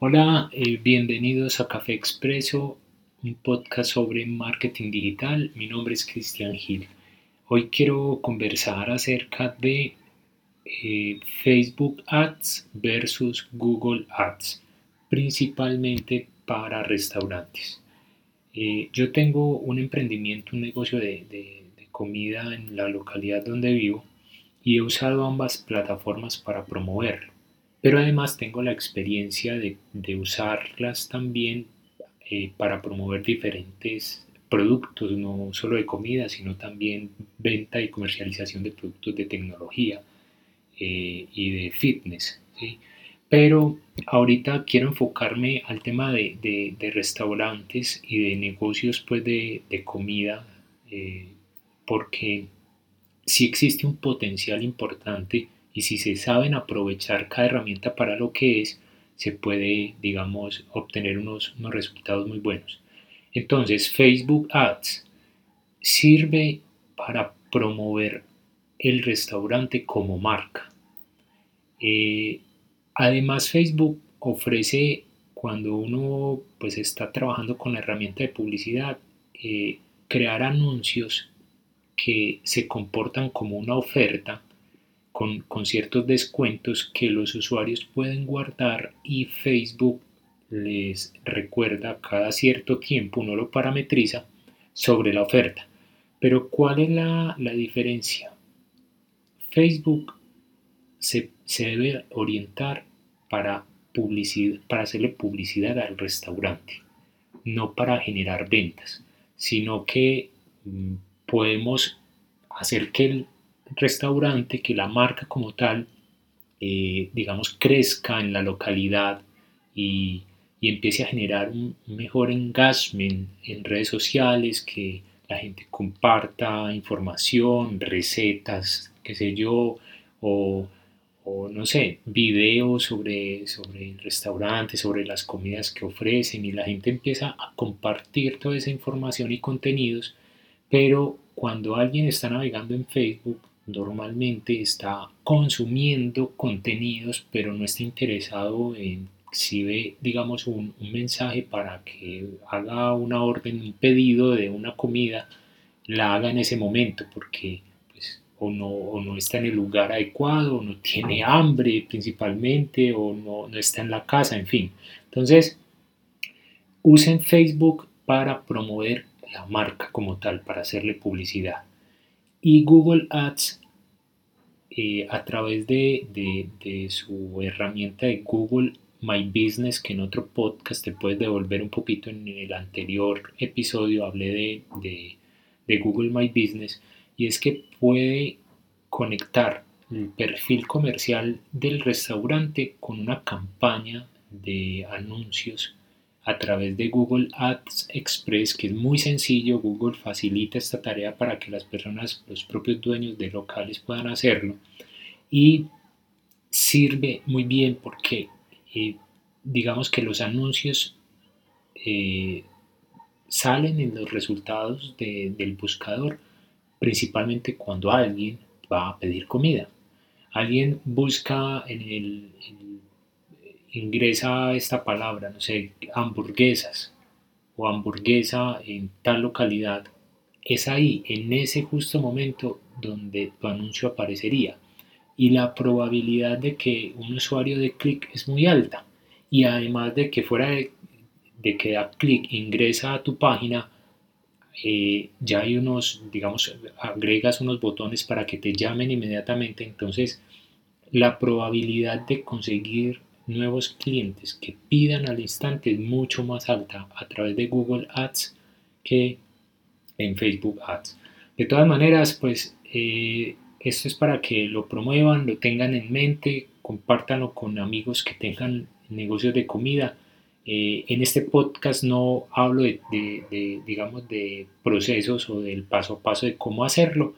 Hola, eh, bienvenidos a Café Expreso, un podcast sobre marketing digital. Mi nombre es Cristian Gil. Hoy quiero conversar acerca de eh, Facebook Ads versus Google Ads, principalmente para restaurantes. Eh, yo tengo un emprendimiento, un negocio de, de comida en la localidad donde vivo y he usado ambas plataformas para promoverlo pero además tengo la experiencia de, usarlas también eh, para promover diferentes productos, no solo de comida, sino también venta y comercialización de productos de tecnología eh, y de fitness. Pero ahorita quiero enfocarme al tema de, restaurantes y de negocios pues, de, comida, eh, porque sí existe un potencial importante y si se saben aprovechar cada herramienta para lo que es, se puede, digamos, obtener unos, resultados muy buenos. Entonces, Facebook Ads sirve para promover el restaurante como marca. Eh, además, Facebook ofrece, cuando uno pues, está trabajando con la herramienta de publicidad, eh, crear anuncios que se comportan como una oferta con, ciertos descuentos que los usuarios pueden guardar y Facebook les recuerda cada cierto tiempo, uno lo parametriza sobre la oferta. Pero ¿cuál es la, diferencia? Facebook se, debe orientar para, publicidad, para hacerle publicidad al restaurante, no para generar ventas, sino que mm, podemos hacer que el restaurante, que la marca como tal, eh, digamos, crezca en la localidad y, empiece a generar un mejor engagement en redes sociales, que la gente comparta información, recetas, qué sé yo, o, no sé, videos sobre, sobre el restaurante, sobre las comidas que ofrecen y la gente empieza a compartir toda esa información y contenidos, pero cuando alguien está navegando en Facebook normalmente está consumiendo contenidos, pero no está interesado en si ve, digamos, un, mensaje para que haga una orden, un pedido de una comida, la haga en ese momento, porque pues, o, no, o no está en el lugar adecuado, o no tiene hambre principalmente, o no, no está en la casa, en fin. Entonces, usen Facebook para promover la marca como tal, para hacerle publicidad y Google Ads eh, a través de, su herramienta de Google My Business, que en otro podcast te puedes devolver un poquito, en el anterior episodio hablé de, de Google My Business, y es que puede conectar el perfil comercial del restaurante con una campaña de anuncios a través de Google Ads Express, que es muy sencillo. Google facilita esta tarea para que las personas, los propios dueños de locales puedan hacerlo. Y sirve muy bien porque eh, digamos que los anuncios eh, salen en los resultados del buscador, principalmente cuando alguien va a pedir comida. Alguien busca en el, ingresa esta palabra, no sé, hamburguesas o hamburguesa en tal localidad, es ahí, en ese justo momento, donde tu anuncio aparecería. Y la probabilidad de que un usuario de clic es muy alta. Y además de que fuera de, que da clic, ingresa a tu página, eh, ya hay unos, digamos, agregas unos botones para que te llamen inmediatamente. Entonces, la probabilidad de conseguir nuevos clientes que pidan al instante es mucho más alta a través de Google Ads que en Facebook Ads. De todas maneras, pues eh, esto es para que lo promuevan, lo tengan en mente, compártanlo con amigos que tengan negocios de comida. Eh, en este podcast no hablo de, de, digamos, de procesos o del paso a paso de cómo hacerlo.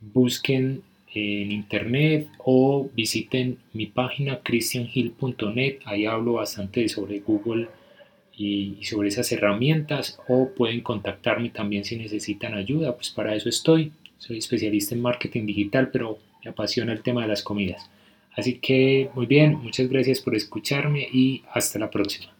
Busquen en internet o visiten mi página christianhill.net, ahí hablo bastante sobre Google y, sobre esas herramientas o pueden contactarme también si necesitan ayuda, pues para eso estoy. Soy especialista en marketing digital, pero me apasiona el tema de las comidas. Así que muy bien, muchas gracias por escucharme y hasta la próxima.